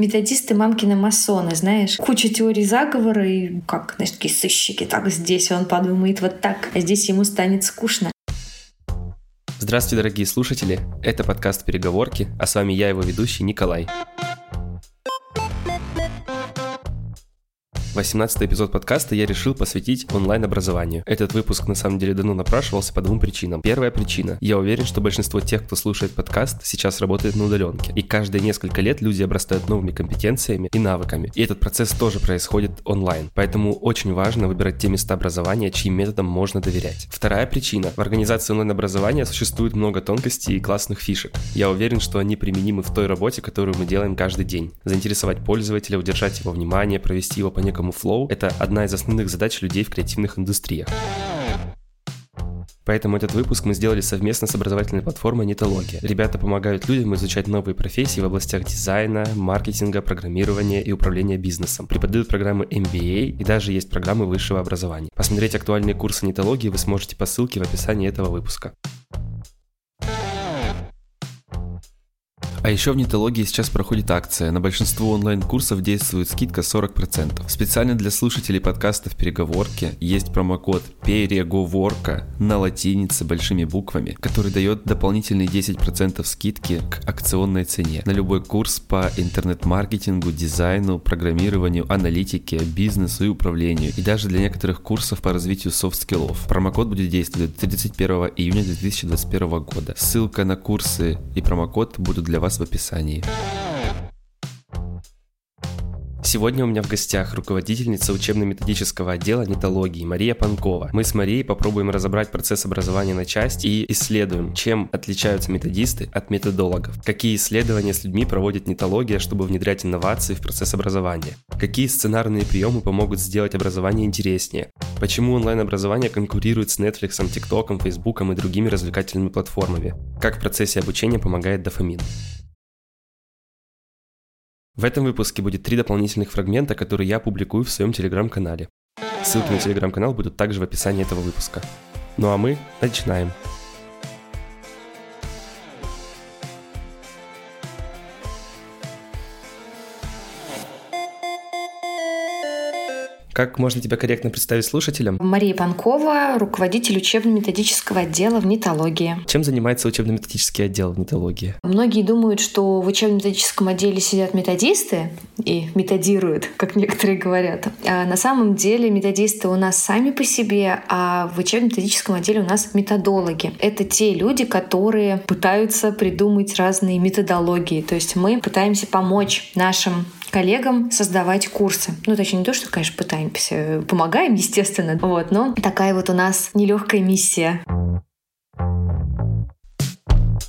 Методисты мамкины масоны, знаешь, куча теорий заговора и как, знаешь, такие сыщики. Так, здесь он подумает вот так, а здесь ему станет скучно. Здравствуйте, дорогие слушатели! Это подкаст «Переговорки», а с вами я, его ведущий Николай. 18 эпизод подкаста я решил посвятить онлайн-образованию. Этот выпуск на самом деле давно напрашивался по двум причинам. Первая причина. Я уверен, что большинство тех, кто слушает подкаст, сейчас работает на удаленке. И каждые несколько лет люди обрастают новыми компетенциями и навыками. И этот процесс тоже происходит онлайн. Поэтому очень важно выбирать те места образования, чьим методам можно доверять. Вторая причина. В организации онлайн-образования существует много тонкостей и классных фишек. Я уверен, что они применимы в той работе, которую мы делаем каждый день. Заинтересовать пользователя, удержать его внимание, провести его по некому некому флоу, это одна из основных задач людей в креативных индустриях. Поэтому этот выпуск мы сделали совместно с образовательной платформой Нитология. Ребята помогают людям изучать новые профессии в областях дизайна, маркетинга, программирования и управления бизнесом. Преподают программы MBA и даже есть программы высшего образования. Посмотреть актуальные курсы Нитологии вы сможете по ссылке в описании этого выпуска. А еще в Нетологии сейчас проходит акция. На большинство онлайн-курсов действует скидка 40%. Специально для слушателей подкастов «Переговорки» есть промокод «Переговорка» на латинице большими буквами, который дает дополнительные 10% скидки к акционной цене на любой курс по интернет-маркетингу, дизайну, программированию, аналитике, бизнесу и управлению, и даже для некоторых курсов по развитию софт-скиллов. Промокод будет действовать до 31 июня 2021 года. Ссылка на курсы и промокод будут для вас в описании. Сегодня у меня в гостях руководительница учебно-методического отдела нетологии Мария Панкова. Мы с Марией попробуем разобрать процесс образования на части и исследуем, чем отличаются методисты от методологов, какие исследования с людьми проводит нетология, чтобы внедрять инновации в процесс образования, какие сценарные приемы помогут сделать образование интереснее, почему онлайн-образование конкурирует с Netflix, TikTok, Facebook и другими развлекательными платформами, как в процессе обучения помогает дофамин. В этом выпуске будет три дополнительных фрагмента, которые я публикую в своем телеграм-канале. Ссылки на телеграм-канал будут также в описании этого выпуска. Ну а мы начинаем. Как можно тебя корректно представить слушателям? Мария Панкова, руководитель учебно-методического отдела в нетологии. Чем занимается учебно-методический отдел в нетологии? Многие думают, что в учебно-методическом отделе сидят методисты и методируют, как некоторые говорят. А на самом деле методисты у нас сами по себе, а в учебно-методическом отделе у нас методологи. Это те люди, которые пытаются придумать разные методологии. То есть мы пытаемся помочь нашим коллегам создавать курсы. Ну, точнее, не то, что, конечно, пытаемся, помогаем, естественно, вот, но такая вот у нас нелегкая миссия.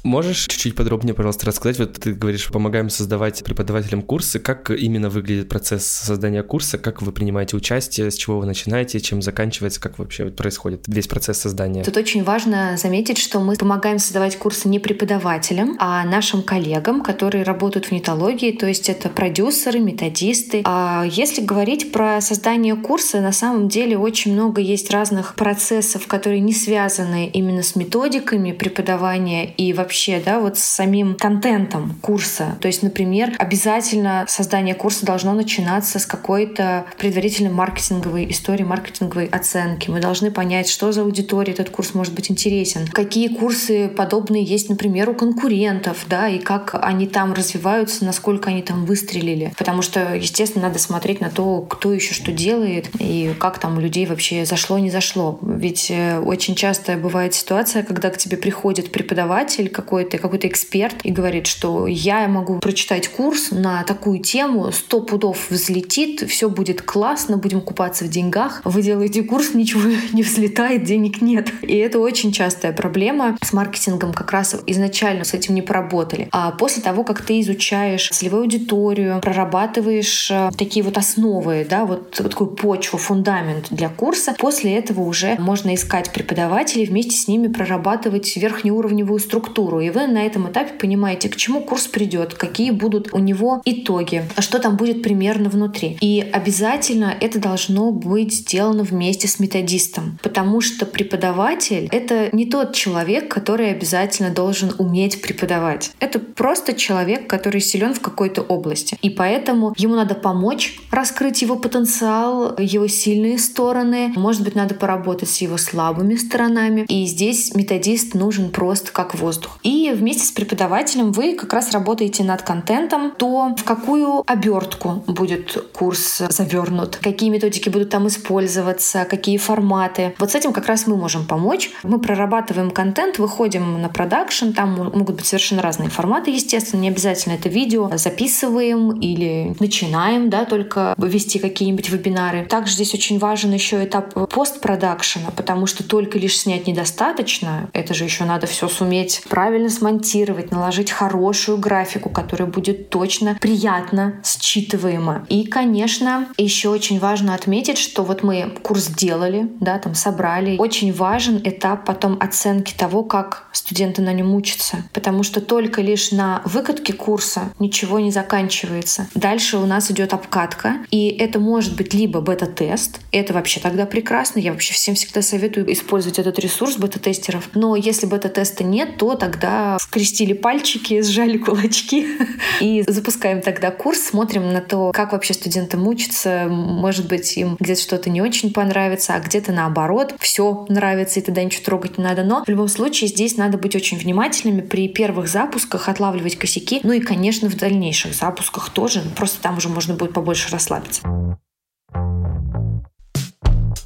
Можешь чуть-чуть подробнее, пожалуйста, рассказать? Вот ты говоришь, помогаем создавать преподавателям курсы. Как именно выглядит процесс создания курса? Как вы принимаете участие? С чего вы начинаете? Чем заканчивается? Как вообще происходит весь процесс создания? Тут очень важно заметить, что мы помогаем создавать курсы не преподавателям, а нашим коллегам, которые работают в нетологии, то есть это продюсеры, методисты. А если говорить про создание курса, на самом деле очень много есть разных процессов, которые не связаны именно с методиками преподавания и вообще вообще, да, вот с самим контентом курса. То есть, например, обязательно создание курса должно начинаться с какой-то предварительной маркетинговой истории, маркетинговой оценки. Мы должны понять, что за аудитория этот курс может быть интересен, какие курсы подобные есть, например, у конкурентов, да, и как они там развиваются, насколько они там выстрелили. Потому что, естественно, надо смотреть на то, кто еще что делает и как там у людей вообще зашло, не зашло. Ведь э, очень часто бывает ситуация, когда к тебе приходит преподаватель, какой-то какой-то эксперт и говорит, что я могу прочитать курс на такую тему, сто пудов взлетит, все будет классно, будем купаться в деньгах. Вы делаете курс, ничего не взлетает, денег нет. И это очень частая проблема с маркетингом, как раз изначально с этим не поработали. А после того, как ты изучаешь целевую аудиторию, прорабатываешь э, такие вот основы, да, вот, вот такую почву, фундамент для курса, после этого уже можно искать преподавателей, вместе с ними прорабатывать верхнеуровневую структуру второе. И вы на этом этапе понимаете, к чему курс придет, какие будут у него итоги, что там будет примерно внутри. И обязательно это должно быть сделано вместе с методистом, потому что преподаватель — это не тот человек, который обязательно должен уметь преподавать. Это просто человек, который силен в какой-то области. И поэтому ему надо помочь раскрыть его потенциал, его сильные стороны. Может быть, надо поработать с его слабыми сторонами. И здесь методист нужен просто как воздух. И вместе с преподавателем вы как раз работаете над контентом, то в какую обертку будет курс завернут, какие методики будут там использоваться, какие форматы. Вот с этим как раз мы можем помочь. Мы прорабатываем контент, выходим на продакшн, там могут быть совершенно разные форматы, естественно, не обязательно это видео, записываем или начинаем, да, только вести какие-нибудь вебинары. Также здесь очень важен еще этап постпродакшена, потому что только лишь снять недостаточно, это же еще надо все суметь правильно смонтировать, наложить хорошую графику, которая будет точно приятно считываема. И, конечно, еще очень важно отметить, что вот мы курс делали, да, там собрали. Очень важен этап потом оценки того, как студенты на нем учатся, потому что только лишь на выкатке курса ничего не заканчивается. Дальше у нас идет обкатка, и это может быть либо бета-тест, это вообще тогда прекрасно, я вообще всем всегда советую использовать этот ресурс бета-тестеров, но если бета-теста нет, то тогда скрестили пальчики, сжали кулачки и запускаем тогда курс, смотрим на то, как вообще студентам учатся, может быть, им где-то что-то не очень понравится, а где-то наоборот, все нравится, и тогда ничего трогать не надо. Но в любом случае здесь надо быть очень внимательными при первых запусках, отлавливать косяки, ну и, конечно, в дальнейших запусках тоже, просто там уже можно будет побольше расслабиться.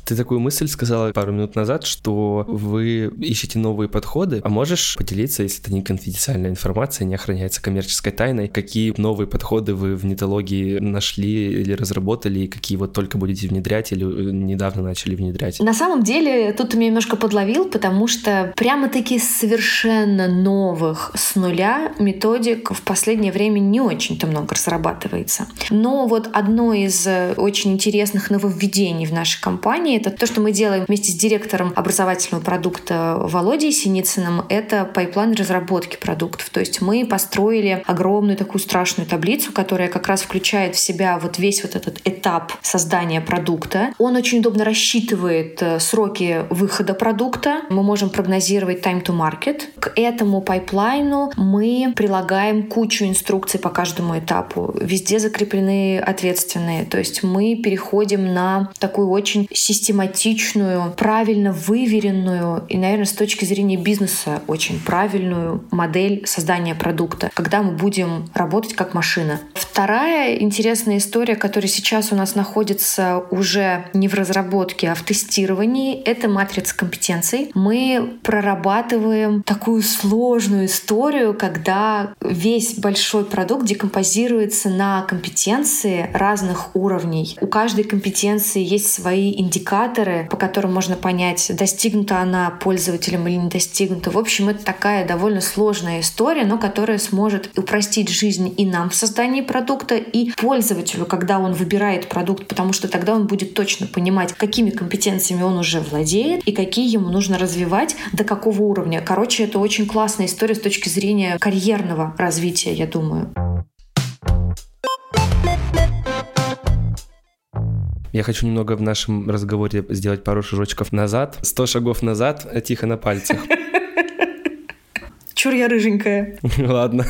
Ты такую мысль сказала пару минут назад, что вы ищете новые подходы. А можешь поделиться, если это не конфиденциальная информация, не охраняется коммерческой тайной, какие новые подходы вы в нетологии нашли или разработали, и какие вот только будете внедрять или э, недавно начали внедрять? На самом деле, тут ты меня немножко подловил, потому что прямо-таки совершенно новых с нуля методик в последнее время не очень-то много разрабатывается. Но вот одно из э, очень интересных нововведений в нашей компании это то, что мы делаем вместе с директором образовательного продукта Володей Синицыным, это pipeline разработки продуктов. То есть мы построили огромную такую страшную таблицу, которая как раз включает в себя вот весь вот этот этап создания продукта. Он очень удобно рассчитывает э, сроки выхода продукта. Мы можем прогнозировать time to market. К этому пайплайну мы прилагаем кучу инструкций по каждому этапу. Везде закреплены ответственные. То есть мы переходим на такую очень систематическую систематичную, правильно выверенную и, наверное, с точки зрения бизнеса очень правильную модель создания продукта, когда мы будем работать как машина. Вторая интересная история, которая сейчас у нас находится уже не в разработке, а в тестировании, это матрица компетенций. Мы прорабатываем такую сложную историю, когда весь большой продукт декомпозируется на компетенции разных уровней. У каждой компетенции есть свои индикаторы индикаторы, по которым можно понять, достигнута она пользователем или не достигнута. В общем, это такая довольно сложная история, но которая сможет упростить жизнь и нам в создании продукта, и пользователю, когда он выбирает продукт, потому что тогда он будет точно понимать, какими компетенциями он уже владеет и какие ему нужно развивать, до какого уровня. Короче, это очень классная история с точки зрения карьерного развития, я думаю. Я хочу немного в нашем разговоре сделать пару шажочков назад. Сто шагов назад, тихо на пальцах. Чур я рыженькая. Ладно,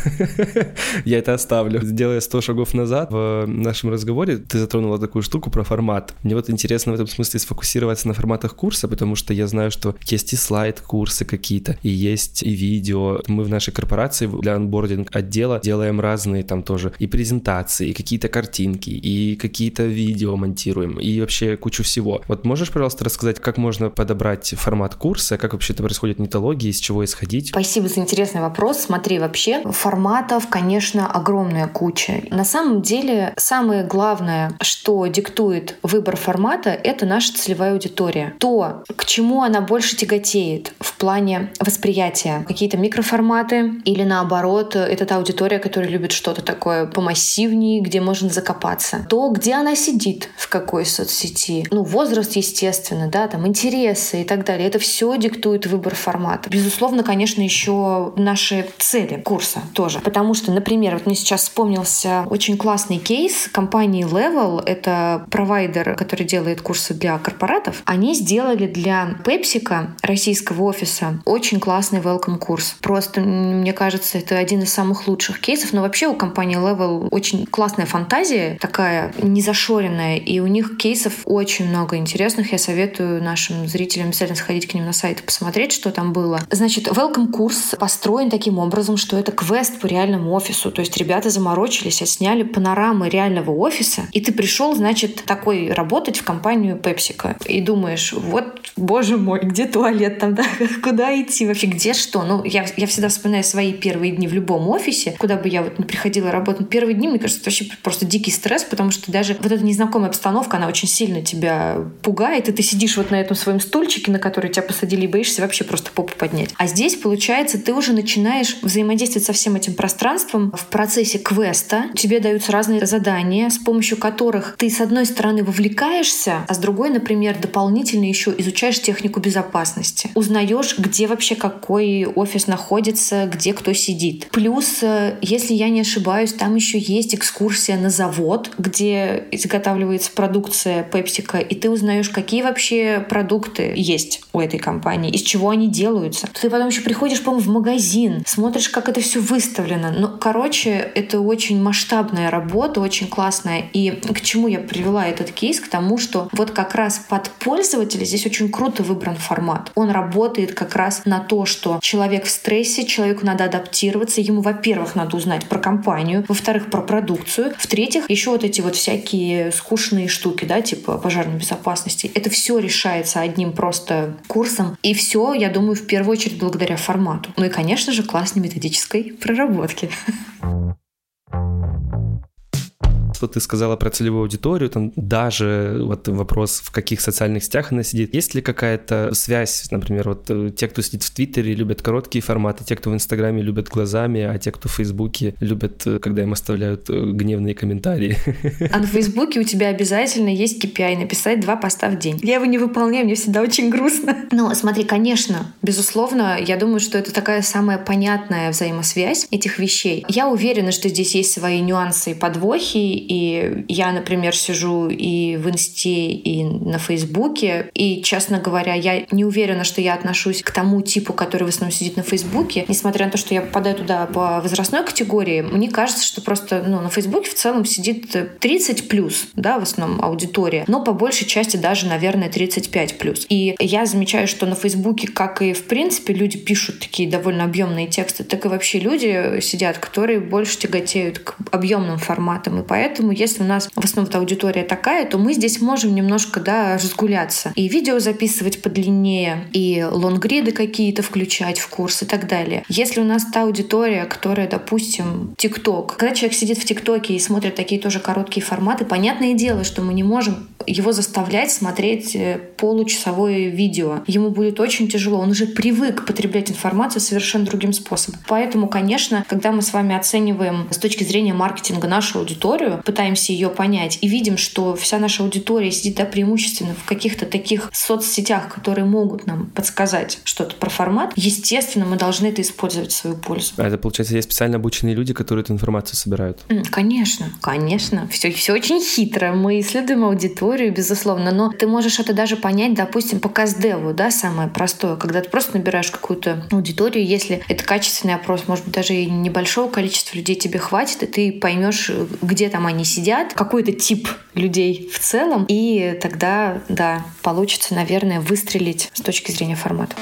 я это оставлю. Сделая 100 шагов назад в нашем разговоре, ты затронула такую штуку про формат. Мне вот интересно в этом смысле сфокусироваться на форматах курса, потому что я знаю, что есть и слайд-курсы какие-то, и есть и видео. Мы в нашей корпорации для анбординг отдела делаем разные там тоже и презентации, и какие-то картинки, и какие-то видео монтируем, и вообще кучу всего. Вот можешь, пожалуйста, рассказать, как можно подобрать формат курса, как вообще это происходит нетологии, из чего исходить? Спасибо за интерес интересный вопрос. Смотри, вообще форматов, конечно, огромная куча. На самом деле, самое главное, что диктует выбор формата, это наша целевая аудитория. То, к чему она больше тяготеет в плане восприятия. Какие-то микроформаты или наоборот, это та аудитория, которая любит что-то такое помассивнее, где можно закопаться. То, где она сидит, в какой соцсети. Ну, возраст, естественно, да, там интересы и так далее. Это все диктует выбор формата. Безусловно, конечно, еще наши цели курса тоже. Потому что, например, вот мне сейчас вспомнился очень классный кейс компании Level. Это провайдер, который делает курсы для корпоратов. Они сделали для PepsiCo российского офиса очень классный welcome курс. Просто, мне кажется, это один из самых лучших кейсов. Но вообще у компании Level очень классная фантазия, такая незашоренная, и у них кейсов очень много интересных. Я советую нашим зрителям обязательно сходить к ним на сайт и посмотреть, что там было. Значит, welcome курс построен таким образом, что это квест по реальному офису. То есть ребята заморочились, отсняли панорамы реального офиса, и ты пришел, значит, такой работать в компанию PepsiCo. И думаешь, вот, боже мой, где туалет там, да? Куда идти вообще? Где что? Ну, я, я всегда вспоминаю свои первые дни в любом офисе, куда бы я вот не приходила работать. Первые дни, мне кажется, это вообще просто дикий стресс, потому что даже вот эта незнакомая обстановка, она очень сильно тебя пугает, и ты сидишь вот на этом своем стульчике, на который тебя посадили, и боишься вообще просто попу поднять. А здесь, получается, ты уже начинаешь взаимодействовать со всем этим пространством в процессе квеста. Тебе даются разные задания, с помощью которых ты, с одной стороны, вовлекаешься, а с другой, например, дополнительно еще изучаешь технику безопасности. Узнаешь, где вообще какой офис находится, где кто сидит. Плюс, э, если я не ошибаюсь, там еще есть экскурсия на завод, где изготавливается продукция PepsiCo, и ты узнаешь, какие вообще продукты есть у этой компании, из чего они делаются. Ты потом еще приходишь, по-моему, в магазин, смотришь, как это все выставлено. Ну, короче, это очень масштабная работа, очень классная. И к чему я привела этот кейс? К тому, что вот как раз под пользователя здесь очень круто выбран формат. Он работает как раз на то, что человек в стрессе, человеку надо адаптироваться, ему, во-первых, надо узнать про компанию, во-вторых, про продукцию, в-третьих, еще вот эти вот всякие скучные штуки, да, типа пожарной безопасности. Это все решается одним просто курсом. И все, я думаю, в первую очередь благодаря формату. Ну и, конечно же, классной методической проработки. Что ты сказала про целевую аудиторию, там даже вот вопрос, в каких социальных сетях она сидит. Есть ли какая-то связь, например, вот э, те, кто сидит в Твиттере, любят короткие форматы, те, кто в Инстаграме любят глазами, а те, кто в Фейсбуке любят, э, когда им оставляют э, гневные комментарии. А на Фейсбуке у тебя обязательно есть KPI, написать два поста в день. Я его не выполняю, мне всегда очень грустно. Но смотри, конечно, безусловно, я думаю, что это такая самая понятная взаимосвязь этих вещей. Я уверена, что здесь есть свои нюансы и подвохи, и я, например, сижу и в Инсте, и на Фейсбуке. И, честно говоря, я не уверена, что я отношусь к тому типу, который в основном сидит на Фейсбуке. Несмотря на то, что я попадаю туда по возрастной категории, мне кажется, что просто ну, на Фейсбуке в целом сидит 30 плюс, да, в основном аудитория. Но по большей части даже, наверное, 35 плюс. И я замечаю, что на Фейсбуке, как и в принципе, люди пишут такие довольно объемные тексты, так и вообще люди сидят, которые больше тяготеют к объемным форматам. И поэтому Поэтому, если у нас в основном аудитория такая, то мы здесь можем немножко да, разгуляться. И видео записывать подлиннее, и лонгриды какие-то включать в курс и так далее. Если у нас та аудитория, которая, допустим, ТикТок, когда человек сидит в ТикТоке и смотрит такие тоже короткие форматы, понятное дело, что мы не можем его заставлять смотреть э, получасовое видео. Ему будет очень тяжело. Он уже привык потреблять информацию совершенно другим способом. Поэтому, конечно, когда мы с вами оцениваем с точки зрения маркетинга нашу аудиторию, пытаемся ее понять и видим, что вся наша аудитория сидит да, преимущественно в каких-то таких соцсетях, которые могут нам подсказать что-то про формат, естественно, мы должны это использовать в свою пользу. А это, получается, есть специально обученные люди, которые эту информацию собирают? Конечно, конечно. Все, все очень хитро. Мы исследуем аудиторию, безусловно, но ты можешь это даже понять, допустим, по КСДеву, да, самое простое, когда ты просто набираешь какую-то аудиторию, если это качественный опрос, может быть, даже и небольшого количества людей тебе хватит, и ты поймешь, где там они они сидят, какой-то тип людей в целом, и тогда, да, получится, наверное, выстрелить с точки зрения формата.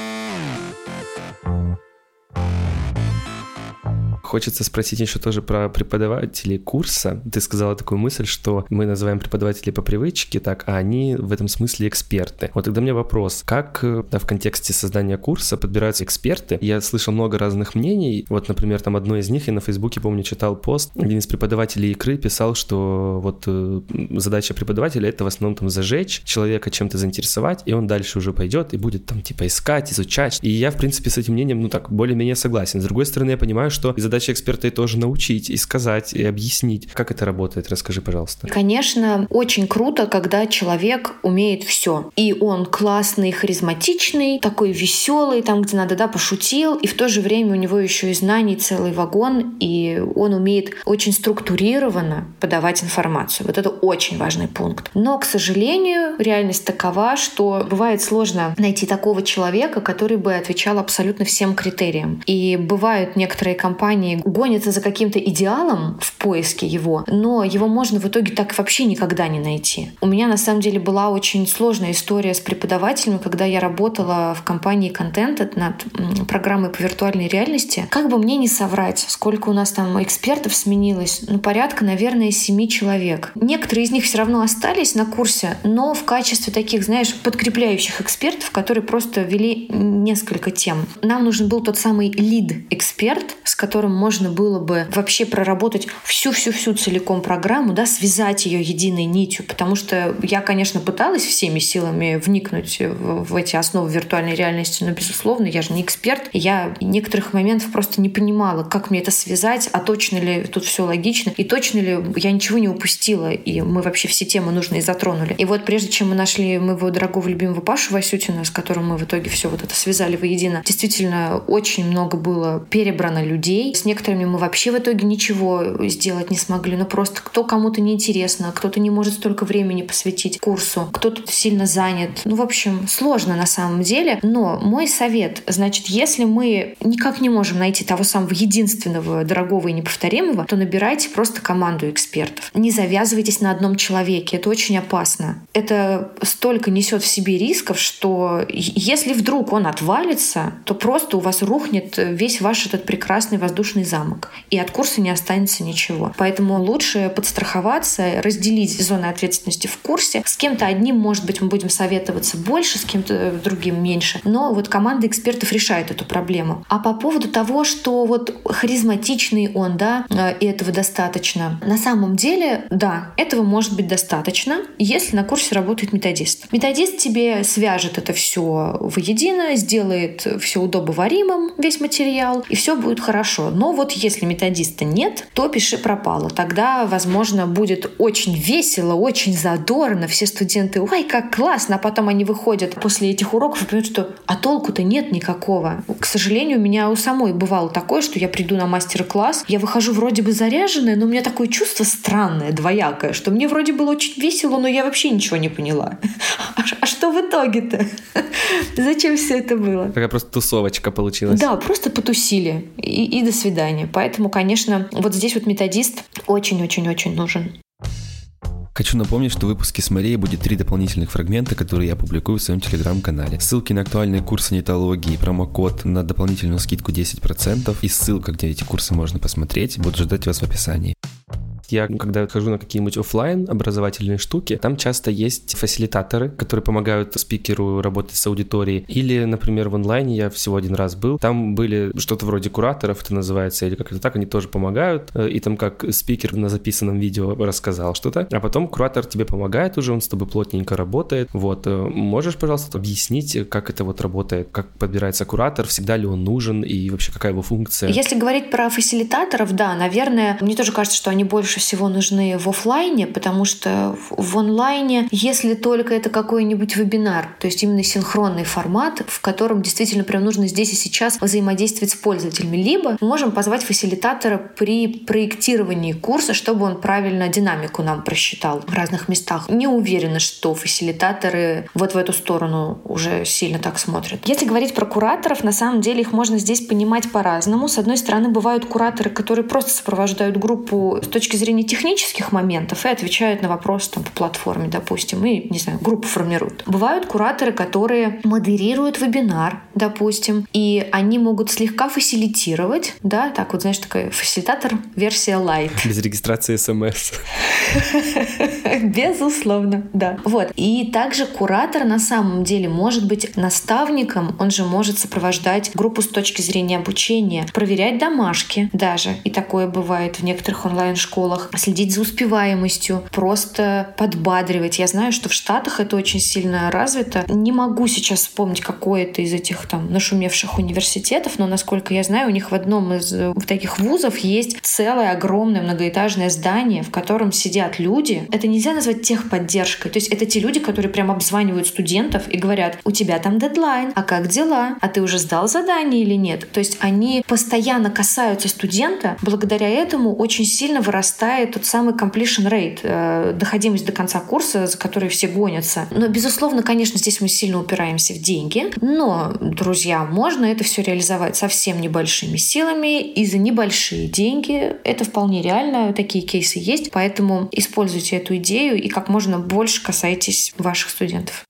Хочется спросить еще тоже про преподавателей курса. Ты сказала такую мысль, что мы называем преподавателей по привычке, так, а они в этом смысле эксперты. Вот тогда у меня вопрос, как да, в контексте создания курса подбираются эксперты? Я слышал много разных мнений. Вот, например, там одно из них, я на Фейсбуке, помню, читал пост. Один из преподавателей игры писал, что вот э, задача преподавателя — это в основном там зажечь человека, чем-то заинтересовать, и он дальше уже пойдет и будет там типа искать, изучать. И я, в принципе, с этим мнением, ну так, более-менее согласен. С другой стороны, я понимаю, что задача задача эксперта и тоже научить, и сказать, и объяснить. Как это работает? Расскажи, пожалуйста. Конечно, очень круто, когда человек умеет все. И он классный, харизматичный, такой веселый, там, где надо, да, пошутил, и в то же время у него еще и знаний целый вагон, и он умеет очень структурированно подавать информацию. Вот это очень важный пункт. Но, к сожалению, реальность такова, что бывает сложно найти такого человека, который бы отвечал абсолютно всем критериям. И бывают некоторые компании гонятся за каким-то идеалом в поиске его, но его можно в итоге так вообще никогда не найти. У меня на самом деле была очень сложная история с преподавателем, когда я работала в компании Content над программой по виртуальной реальности. Как бы мне не соврать, сколько у нас там экспертов сменилось? Ну, порядка, наверное, семи человек. Некоторые из них все равно остались на курсе, но в качестве таких, знаешь, подкрепляющих экспертов, которые просто вели несколько тем. Нам нужен был тот самый лид-эксперт, с которым можно было бы вообще проработать всю-всю-всю целиком программу, да, связать ее единой нитью, потому что я, конечно, пыталась всеми силами вникнуть в, в эти основы виртуальной реальности, но, безусловно, я же не эксперт, я некоторых моментов просто не понимала, как мне это связать, а точно ли тут все логично, и точно ли я ничего не упустила, и мы вообще все темы нужные затронули. И вот прежде чем мы нашли моего дорогого любимого Пашу Васютина, с которым мы в итоге все вот это связали воедино, действительно очень много было перебрано людей. С некоторыми мы вообще в итоге ничего сделать не смогли. Ну просто кто кому-то неинтересно, кто-то не может столько времени посвятить курсу, кто-то сильно занят. Ну, в общем, сложно на самом деле. Но мой совет, значит, если мы никак не можем найти того самого единственного, дорогого и неповторимого, то набирайте просто команду экспертов. Не завязывайтесь на одном человеке. Это очень опасно. Это столько несет в себе рисков, что если вдруг он отвалится, то просто у вас рухнет весь ваш этот прекрасный воздушный замок. И от курса не останется ничего. Поэтому лучше подстраховаться, разделить зоны ответственности в курсе. С кем-то одним, может быть, мы будем советоваться больше, с кем-то другим меньше. Но вот команда экспертов решает эту проблему. А по поводу того, что вот харизматичный он, да, э, и этого достаточно. На самом деле, да, этого может быть достаточно, если на курсе работает методист. Методист тебе свяжет это все воедино, сделает все удобоваримым, весь материал, и все будет хорошо. Но вот если методиста нет, то пиши пропало. Тогда, возможно, будет очень весело, очень задорно. Все студенты, ой, как классно, а потом они выходят после этих уроков и понимают, что а толку-то нет никакого. К сожалению, у меня у самой бывало такое, что я приду на мастер-класс, я выхожу вроде бы заряженная, но у меня такое чувство странное, двоякое, что мне вроде было очень весело, но я вообще ничего не поняла. А, а что в итоге-то? Зачем все это было? Такая просто тусовочка получилась. Да, просто потусили. И, и до свидания. Поэтому, конечно, вот здесь вот методист очень-очень-очень нужен. Хочу напомнить, что в выпуске с Марией будет три дополнительных фрагмента, которые я публикую в своем телеграм-канале. Ссылки на актуальные курсы нетологии, промокод на дополнительную скидку 10% и ссылка, где эти курсы можно посмотреть, будут ждать вас в описании. Я, когда хожу на какие-нибудь офлайн образовательные штуки, там часто есть фасилитаторы, которые помогают спикеру работать с аудиторией. Или, например, в онлайне я всего один раз был, там были что-то вроде кураторов, это называется, или как-то так, они тоже помогают. Э, и там как спикер на записанном видео рассказал что-то, а потом куратор тебе помогает уже, он с тобой плотненько работает. Вот, э, можешь, пожалуйста, объяснить, как это вот работает, как подбирается куратор, всегда ли он нужен и вообще какая его функция? Если говорить про фасилитаторов, да, наверное, мне тоже кажется, что они больше всего нужны в офлайне, потому что в онлайне, если только это какой-нибудь вебинар, то есть именно синхронный формат, в котором действительно прям нужно здесь и сейчас взаимодействовать с пользователями, либо мы можем позвать фасилитатора при проектировании курса, чтобы он правильно динамику нам просчитал в разных местах. Не уверена, что фасилитаторы вот в эту сторону уже сильно так смотрят. Если говорить про кураторов, на самом деле их можно здесь понимать по-разному. С одной стороны, бывают кураторы, которые просто сопровождают группу с точки зрения зрения технических моментов и отвечают на вопросы там, по платформе, допустим, и, не знаю, группу формируют. Бывают кураторы, которые модерируют вебинар, допустим, и они могут слегка фасилитировать, да, так вот, знаешь, такой фасилитатор версия light. Без регистрации смс. Безусловно, да. Вот. И также куратор на самом деле может быть наставником, он же может сопровождать группу с точки зрения обучения, проверять домашки даже. И такое бывает в некоторых онлайн-школах школах, следить за успеваемостью, просто подбадривать. Я знаю, что в Штатах это очень сильно развито. Не могу сейчас вспомнить, какой это из этих там нашумевших университетов, но, насколько я знаю, у них в одном из э, таких вузов есть целое огромное многоэтажное здание, в котором сидят люди. Это нельзя назвать техподдержкой. То есть это те люди, которые прям обзванивают студентов и говорят, у тебя там дедлайн, а как дела? А ты уже сдал задание или нет? То есть они постоянно касаются студента. Благодаря этому очень сильно вырастает тот самый completion rate, э, доходимость до конца курса, за который все гонятся. Но, безусловно, конечно, здесь мы сильно упираемся в деньги. Но, друзья, можно это все реализовать совсем небольшими силами и за небольшие деньги. Это вполне реально, такие кейсы есть. Поэтому используйте эту идею и как можно больше касайтесь ваших студентов.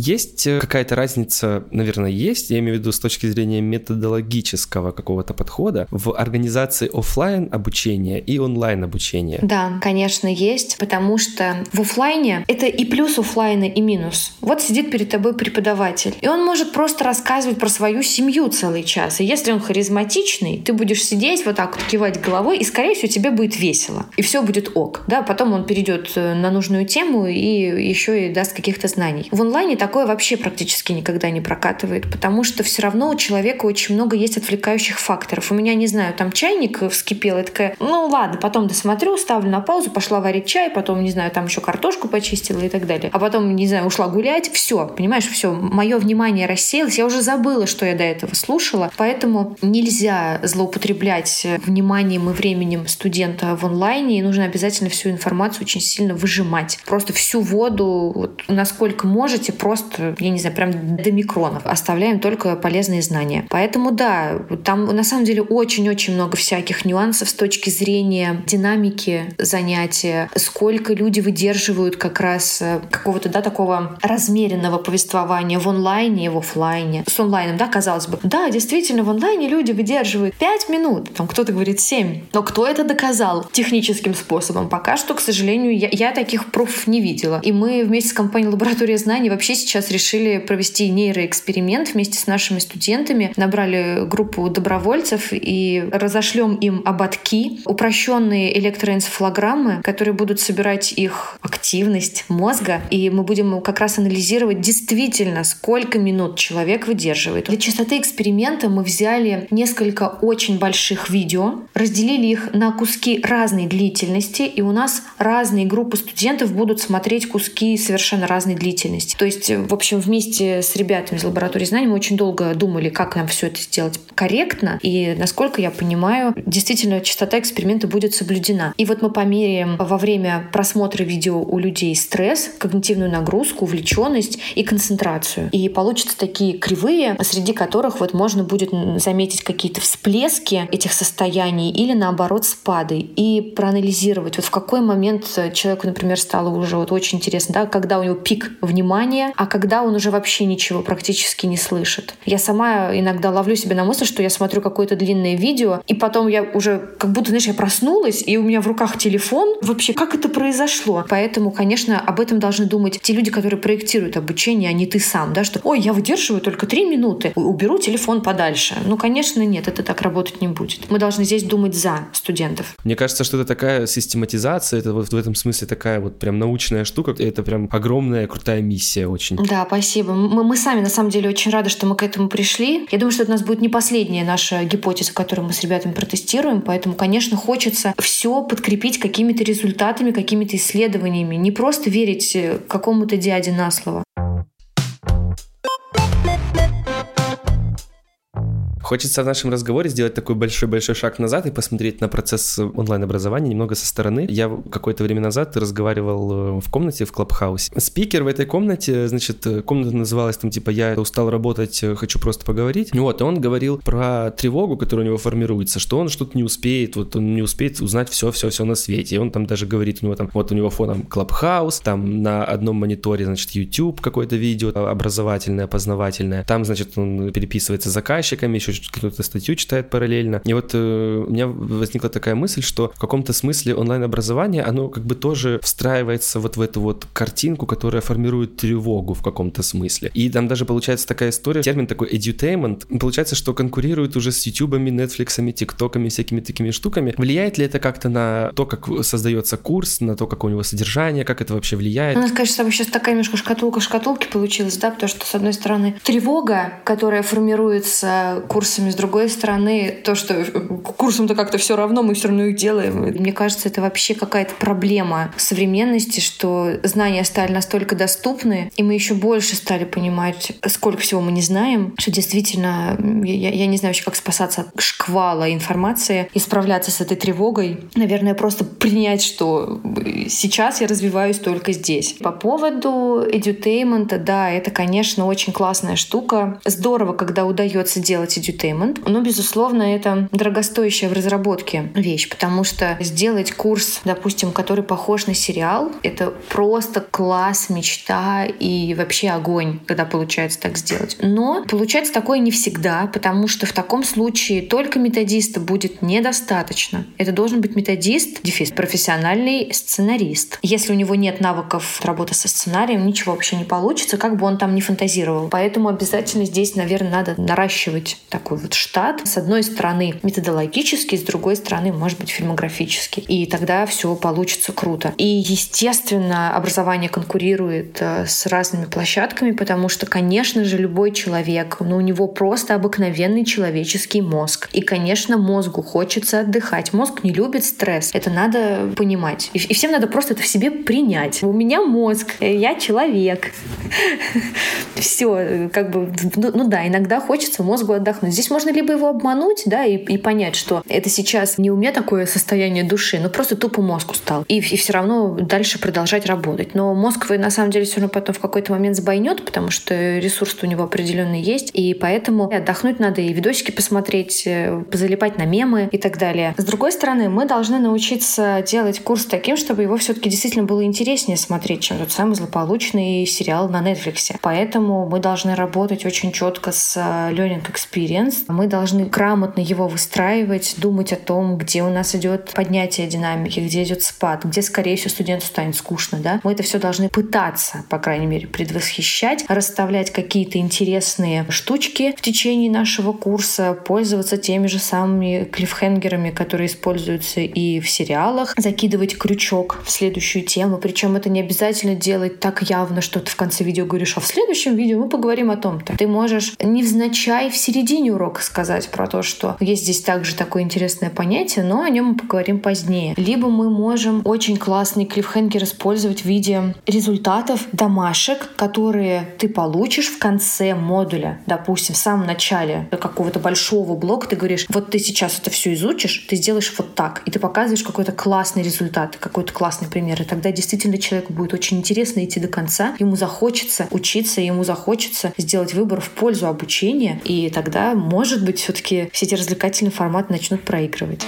Есть э, какая-то разница, наверное, есть, я имею в виду с точки зрения методологического какого-то подхода в организации офлайн обучения и онлайн обучения? Да, конечно, есть, потому что в офлайне это и плюс офлайна, и минус. Вот сидит перед тобой преподаватель, и он может просто рассказывать про свою семью целый час. И если он харизматичный, ты будешь сидеть вот так вот кивать головой, и, скорее всего, тебе будет весело. И все будет ок. Да, потом он перейдет э, на нужную тему и еще и даст каких-то знаний. В онлайне так такое вообще практически никогда не прокатывает, потому что все равно у человека очень много есть отвлекающих факторов. У меня, не знаю, там чайник вскипел, и такая, ну ладно, потом досмотрю, ставлю на паузу, пошла варить чай, потом, не знаю, там еще картошку почистила и так далее. А потом, не знаю, ушла гулять, все, понимаешь, все, мое внимание рассеялось, я уже забыла, что я до этого слушала, поэтому нельзя злоупотреблять вниманием и временем студента в онлайне, и нужно обязательно всю информацию очень сильно выжимать. Просто всю воду, вот, насколько можете, просто просто, я не знаю, прям до микронов. Оставляем только полезные знания. Поэтому да, там на самом деле очень-очень много всяких нюансов с точки зрения динамики занятия, сколько люди выдерживают как раз э, какого-то, да, такого размеренного повествования в онлайне и в офлайне. С онлайном, да, казалось бы. Да, действительно, в онлайне люди выдерживают 5 минут, там кто-то говорит 7. Но кто это доказал техническим способом? Пока что, к сожалению, я, я таких пруфов не видела. И мы вместе с компанией «Лаборатория знаний» вообще сейчас решили провести нейроэксперимент вместе с нашими студентами. Набрали группу добровольцев и разошлем им ободки, упрощенные электроэнцефалограммы, которые будут собирать их активность мозга. И мы будем как раз анализировать действительно, сколько минут человек выдерживает. Для частоты эксперимента мы взяли несколько очень больших видео, разделили их на куски разной длительности, и у нас разные группы студентов будут смотреть куски совершенно разной длительности. То есть в общем, вместе с ребятами из лаборатории знаний мы очень долго думали, как нам все это сделать корректно. И, насколько я понимаю, действительно частота эксперимента будет соблюдена. И вот мы померяем во время просмотра видео у людей стресс, когнитивную нагрузку, увлеченность и концентрацию. И получатся такие кривые, среди которых вот можно будет заметить какие-то всплески этих состояний или наоборот спады. И проанализировать, вот в какой момент человеку, например, стало уже вот очень интересно, да, когда у него пик внимания, а когда он уже вообще ничего практически не слышит. Я сама иногда ловлю себя на мысли, что я смотрю какое-то длинное видео, и потом я уже как будто, знаешь, я проснулась, и у меня в руках телефон. Вообще, как это произошло? Поэтому, конечно, об этом должны думать те люди, которые проектируют обучение, а не ты сам, да, что, ой, я выдерживаю только три минуты, уберу телефон подальше. Ну, конечно, нет, это так работать не будет. Мы должны здесь думать за студентов. Мне кажется, что это такая систематизация, это вот в этом смысле такая вот прям научная штука, это прям огромная крутая миссия очень. Да, спасибо. Мы, мы сами, на самом деле, очень рады, что мы к этому пришли. Я думаю, что это у нас будет не последняя наша гипотеза, которую мы с ребятами протестируем. Поэтому, конечно, хочется все подкрепить какими-то результатами, какими-то исследованиями. Не просто верить какому-то дяде на слово. Хочется в нашем разговоре сделать такой большой-большой шаг назад и посмотреть на процесс онлайн-образования немного со стороны. Я какое-то время назад разговаривал э, в комнате в Клабхаусе. Спикер в этой комнате, значит, э, комната называлась там типа «Я устал работать, э, хочу просто поговорить». Вот, и он говорил про тревогу, которая у него формируется, что он что-то не успеет, вот он не успеет узнать все-все-все на свете. И он там даже говорит, у него там, вот у него фоном Клабхаус, там на одном мониторе, значит, YouTube какое-то видео образовательное, познавательное. Там, значит, он переписывается с заказчиками, еще какую-то статью читает параллельно. И вот э, у меня возникла такая мысль, что в каком-то смысле онлайн-образование, оно как бы тоже встраивается вот в эту вот картинку, которая формирует тревогу в каком-то смысле. И там даже получается такая история, термин такой edutainment, получается, что конкурирует уже с ютубами, нетфликсами, тиктоками, всякими такими штуками. Влияет ли это как-то на то, как создается курс, на то, как у него содержание, как это вообще влияет? У нас, конечно, сейчас такая немножко шкатулка шкатулки получилась, да, потому что, с одной стороны, тревога, которая формируется курсами, с другой стороны, то, что курсам-то как-то все равно, мы все равно их делаем. Мне кажется, это вообще какая-то проблема современности, что знания стали настолько доступны, и мы еще больше стали понимать, сколько всего мы не знаем, что действительно, я, я не знаю вообще, как спасаться от шквала информации и справляться с этой тревогой. Наверное, просто принять, что сейчас я развиваюсь только здесь. По поводу edutainment, да, это, конечно, очень классная штука. Здорово, когда удается делать edutainment, но, безусловно, это дорогостоящая в разработке вещь, потому что сделать курс, допустим, который похож на сериал, это просто класс, мечта и вообще огонь, когда получается так сделать. Но получается такое не всегда, потому что в таком случае только методиста будет недостаточно. Это должен быть методист, дефис, профессиональный сценарист. Если у него нет навыков работы со сценарием, ничего вообще не получится, как бы он там не фантазировал. Поэтому обязательно здесь, наверное, надо наращивать такой вот штат. С одной стороны методологически, с другой стороны, может быть, фильмографически. И тогда все получится круто. И, естественно, образование конкурирует э, с разными площадками, потому что, конечно же, любой человек, ну, у него просто обыкновенный человеческий мозг. И, конечно, мозгу хочется отдыхать. Мозг не любит стресс. Это надо понимать. И, и всем надо просто это в себе принять. У меня мозг, я человек. Все, как бы, ну, ну да, иногда хочется мозгу отдохнуть. Здесь можно либо его обмануть, да, и, и понять, что это сейчас не у меня такое состояние души, но просто тупо мозг устал. И, и все равно дальше продолжать работать. Но мозг вы на самом деле все равно потом в какой-то момент сбойнет, потому что ресурс у него определенный есть, и поэтому отдохнуть надо и видосики посмотреть, э, залипать на мемы и так далее. С другой стороны, мы должны научиться делать курс таким, чтобы его все-таки действительно было интереснее смотреть, чем тот самый злополучный сериал на Netflix. Поэтому мы должны работать очень четко с э, learning experience. Мы должны грамотно его выстраивать, думать о том, где у нас идет поднятие динамики, где идет спад, где, скорее всего, студенту станет скучно. Да? Мы это все должны пытаться, по крайней мере, предвосхищать, расставлять какие-то интересные штучки в течение нашего курса, пользоваться теми же самыми клиффхенгерами, которые используются и в сериалах, закидывать крючок в следующую тему. Причем это не обязательно делать так явно, что ты в конце видео говоришь, а в следующем видео мы поговорим о том-то. Ты можешь невзначай в середине урока сказать про то, что есть здесь также такое интересное понятие, но о нем мы поговорим позднее. Либо мы можем очень классный клиффхенгер использовать в виде результатов домашек, которые ты получишь в конце модуля. Допустим, в самом начале какого-то большого блока ты говоришь, вот ты сейчас это все изучишь, ты сделаешь вот так, и ты показываешь какой-то классный результат, какой-то классный пример. И тогда действительно человеку будет очень интересно идти до конца, ему захочется учиться, ему захочется сделать выбор в пользу обучения, и тогда, может быть, все-таки все эти развлекательные форматы начнут проигрывать.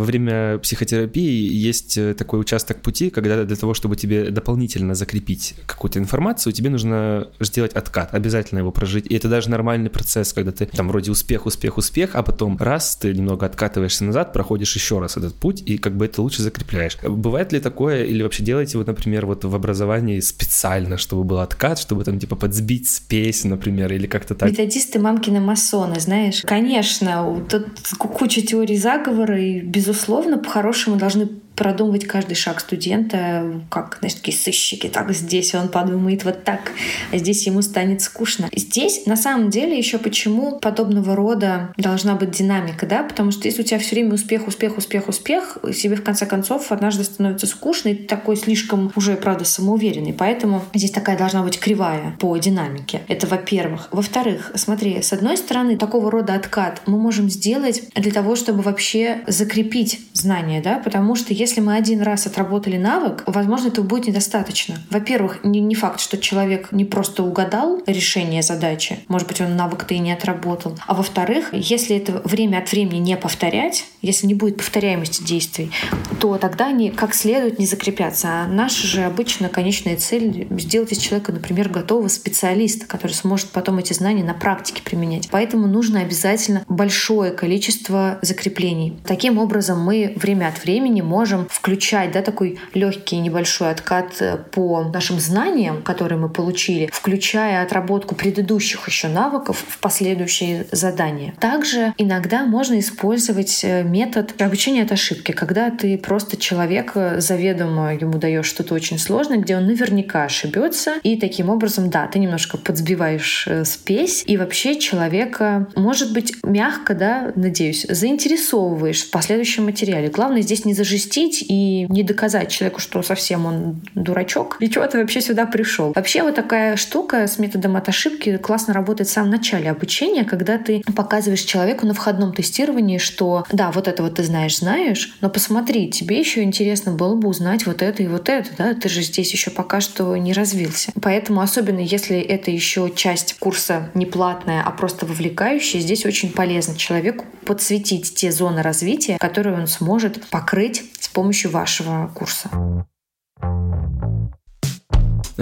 Во время психотерапии есть э, такой участок пути, когда для того, чтобы тебе дополнительно закрепить какую-то информацию, тебе нужно сделать откат, обязательно его прожить. И это даже нормальный процесс, когда ты там вроде успех, успех, успех, а потом раз ты немного откатываешься назад, проходишь еще раз этот путь, и как бы это лучше закрепляешь. Бывает ли такое, или вообще делаете вот, например, вот в образовании специально, чтобы был откат, чтобы там типа подсбить спесь, например, или как-то так? Методисты мамкины масоны, знаешь. Конечно, тут куча теорий заговора и без безусловно, по-хорошему должны продумывать каждый шаг студента, как, знаешь, такие сыщики. Так, здесь он подумает вот так, а здесь ему станет скучно. Здесь, на самом деле, еще почему подобного рода должна быть динамика, да? Потому что если у тебя все время успех, успех, успех, успех, себе в конце концов однажды становится скучно, и ты такой слишком уже, правда, самоуверенный. Поэтому здесь такая должна быть кривая по динамике. Это во-первых. Во-вторых, смотри, с одной стороны, такого рода откат мы можем сделать для того, чтобы вообще закрепить знания, да? Потому что если если мы один раз отработали навык, возможно, этого будет недостаточно. Во-первых, не, не факт, что человек не просто угадал решение задачи, может быть, он навык-то и не отработал. А во-вторых, если это время от времени не повторять, если не будет повторяемости действий, то тогда они как следует не закрепятся. А наша же обычно конечная цель — сделать из человека, например, готового специалиста, который сможет потом эти знания на практике применять. Поэтому нужно обязательно большое количество закреплений. Таким образом, мы время от времени можем включать да, такой легкий небольшой откат э, по нашим знаниям, которые мы получили, включая отработку предыдущих еще навыков в последующие задания. Также иногда можно использовать э, метод обучения от ошибки, когда ты просто человек э, заведомо ему даешь что-то очень сложное, где он наверняка ошибется, и таким образом, да, ты немножко подсбиваешь спесь, и вообще человека, может быть, мягко, да, надеюсь, заинтересовываешь в последующем материале. Главное здесь не зажестить и не доказать человеку, что совсем он дурачок, и чего ты вообще сюда пришел. Вообще вот такая штука с методом от ошибки классно работает в самом начале обучения, когда ты показываешь человеку на входном тестировании, что да, вот это вот ты знаешь, знаешь, но посмотри, тебе еще интересно было бы узнать вот это и вот это, да, ты же здесь еще пока что не развился. Поэтому особенно если это еще часть курса не платная, а просто вовлекающая, здесь очень полезно человеку подсветить те зоны развития, которые он сможет покрыть с помощью вашего курса.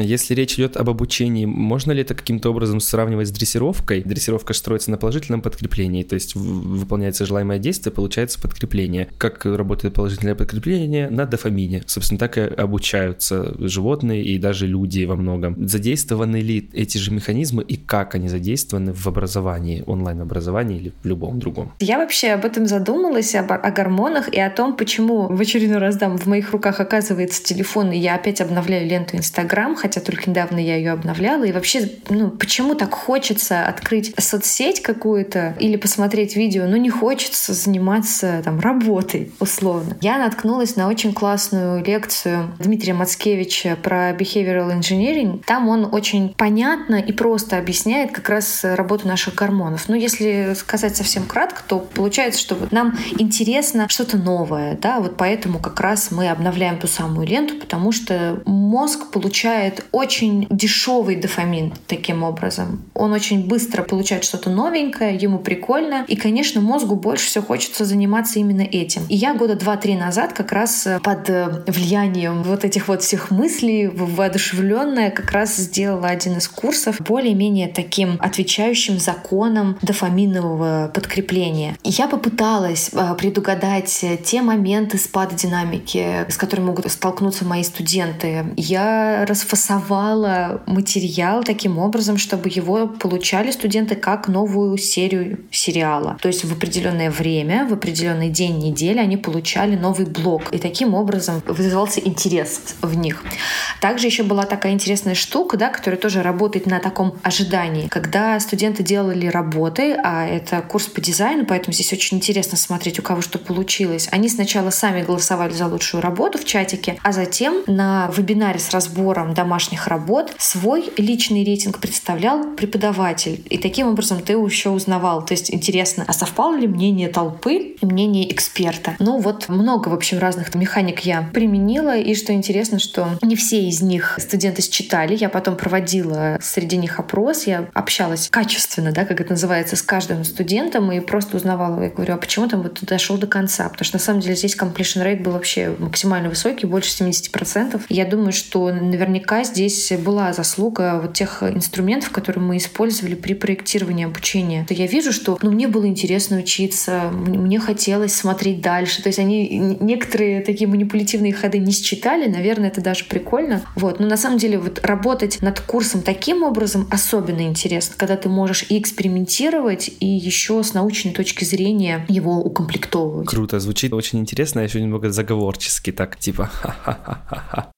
Если речь идет об обучении, можно ли это каким-то образом сравнивать с дрессировкой? Дрессировка строится на положительном подкреплении, то есть выполняется желаемое действие, получается подкрепление. Как работает положительное подкрепление? На дофамине. Собственно, так и обучаются животные и даже люди во многом. Задействованы ли эти же механизмы и как они задействованы в образовании, онлайн-образовании или в любом другом? Я вообще об этом задумалась, об, о гормонах и о том, почему в очередной раз дам в моих руках оказывается телефон, и я опять обновляю ленту Инстаграм, хотя только недавно я ее обновляла. И вообще, ну, почему так хочется открыть соцсеть какую-то или посмотреть видео, но не хочется заниматься там работой, условно. Я наткнулась на очень классную лекцию Дмитрия Мацкевича про behavioral engineering. Там он очень понятно и просто объясняет как раз работу наших гормонов. Но если сказать совсем кратко, то получается, что вот нам интересно что-то новое, да, вот поэтому как раз мы обновляем ту самую ленту, потому что мозг получает очень дешевый дофамин таким образом. Он очень быстро получает что-то новенькое, ему прикольно, и, конечно, мозгу больше всего хочется заниматься именно этим. И я года два-три назад как раз э, под э, влиянием вот этих вот всех мыслей, воодушевленная, как раз сделала один из курсов более-менее таким отвечающим законам дофаминового подкрепления. И я попыталась э, предугадать те моменты спада динамики, с которыми могут столкнуться мои студенты. Я расфасовала рисовала материал таким образом, чтобы его получали студенты как новую серию сериала. То есть в определенное время, в определенный день недели они получали новый блок. И таким образом вызывался интерес в них. Также еще была такая интересная штука, да, которая тоже работает на таком ожидании. Когда студенты делали работы, а это курс по дизайну, поэтому здесь очень интересно смотреть, у кого что получилось. Они сначала сами голосовали за лучшую работу в чатике, а затем на вебинаре с разбором домашних домашних работ свой личный рейтинг представлял преподаватель. И таким образом ты еще узнавал. То есть интересно, а совпало ли мнение толпы и мнение эксперта? Ну вот много, в общем, разных механик я применила. И что интересно, что не все из них студенты считали. Я потом проводила среди них опрос. Я общалась качественно, да, как это называется, с каждым студентом и просто узнавала. Я говорю, а почему там вот дошел до конца? Потому что на самом деле здесь completion rate был вообще максимально высокий, больше 70%. Я думаю, что наверняка здесь была заслуга вот тех инструментов, которые мы использовали при проектировании обучения. То я вижу, что ну, мне было интересно учиться, мне хотелось смотреть дальше. То есть они некоторые такие манипулятивные ходы не считали, наверное, это даже прикольно. Вот. Но на самом деле вот работать над курсом таким образом особенно интересно, когда ты можешь и экспериментировать, и еще с научной точки зрения его укомплектовывать. Круто, звучит очень интересно, еще немного заговорчески, так типа.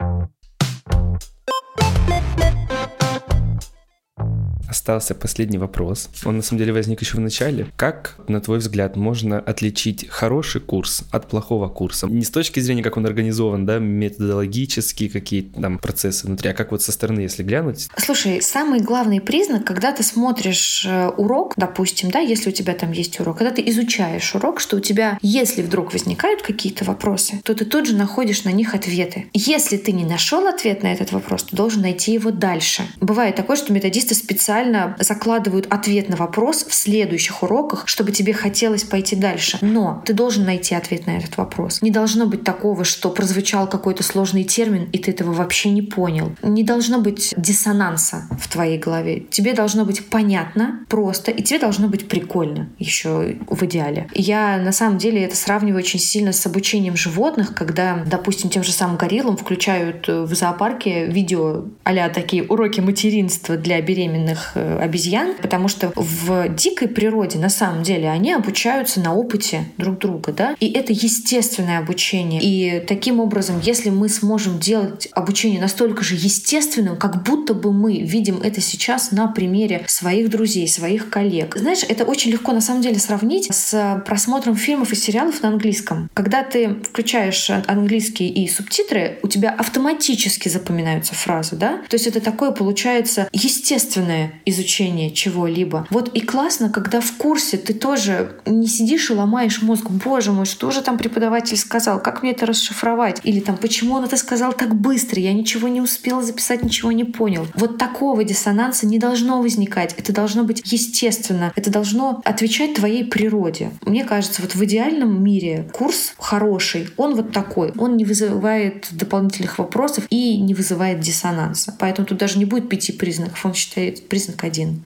остался последний вопрос. Он на самом деле возник еще в начале. Как, на твой взгляд, можно отличить хороший курс от плохого курса? Не с точки зрения, как он организован, да, методологические какие-то там процессы внутри, а как вот со стороны, если глянуть? Слушай, самый главный признак, когда ты смотришь э, урок, допустим, да, если у тебя там есть урок, когда ты изучаешь урок, что у тебя, если вдруг возникают какие-то вопросы, то ты тут же находишь на них ответы. Если ты не нашел ответ на этот вопрос, ты должен найти его дальше. Бывает такое, что методисты специально специально закладывают ответ на вопрос в следующих уроках, чтобы тебе хотелось пойти дальше. Но ты должен найти ответ на этот вопрос. Не должно быть такого, что прозвучал какой-то сложный термин, и ты этого вообще не понял. Не должно быть диссонанса в твоей голове. Тебе должно быть понятно, просто, и тебе должно быть прикольно еще в идеале. Я на самом деле это сравниваю очень сильно с обучением животных, когда, допустим, тем же самым гориллам включают в зоопарке видео а такие уроки материнства для беременных э, обезьян, потому что в дикой природе на самом деле они обучаются на опыте друг друга, да, и это естественное обучение. И таким образом, если мы сможем делать обучение настолько же естественным, как будто бы мы видим это сейчас на примере своих друзей, своих коллег. Знаешь, это очень легко на самом деле сравнить с просмотром фильмов и сериалов на английском. Когда ты включаешь английский и субтитры, у тебя автоматически запоминаются фразы, да? То есть это такое получается естественное изучение чего-либо. Вот и классно, когда в курсе ты тоже не сидишь и ломаешь мозг. Боже мой, что же там преподаватель сказал? Как мне это расшифровать? Или там, почему он это сказал так быстро? Я ничего не успела записать, ничего не понял. Вот такого диссонанса не должно возникать. Это должно быть естественно. Это должно отвечать твоей природе. Мне кажется, вот в идеальном мире курс хороший, он вот такой. Он не вызывает дополнительных вопросов и не вызывает диссонанса. Поэтому тут даже не будет пяти признаков, он считает признак один.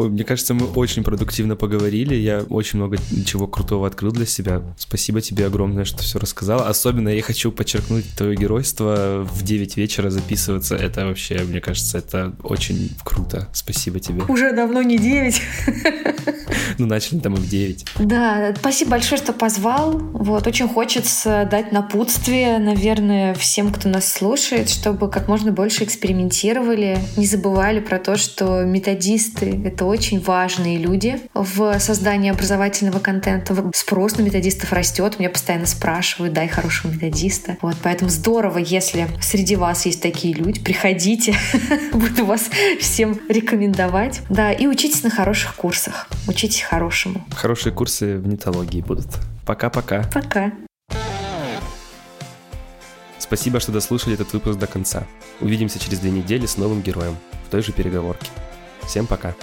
Ой, мне кажется, мы очень продуктивно поговорили. Я очень много чего крутого открыл для себя. Спасибо тебе огромное, что все рассказал. Особенно я хочу подчеркнуть твое геройство в 9 вечера записываться. Это вообще, мне кажется, это очень круто. Спасибо тебе. Уже давно не 9. Ну, начали там и в 9. Да, спасибо большое, что позвал. Вот, очень хочется дать напутствие, наверное, всем, кто нас слушает, чтобы как можно больше экспериментировали, не забывали про то, что методисты — это очень важные люди в создании образовательного контента. Спрос на методистов растет, меня постоянно спрашивают, дай хорошего методиста. Вот, поэтому здорово, если среди вас есть такие люди, приходите, буду вас всем рекомендовать. Да, и учитесь на хороших курсах, учитесь хорошему. Хорошие курсы в нетологии будут. Пока-пока. Пока. Спасибо, что дослушали этот выпуск до конца. Увидимся через две недели с новым героем в той же переговорке. Всем пока.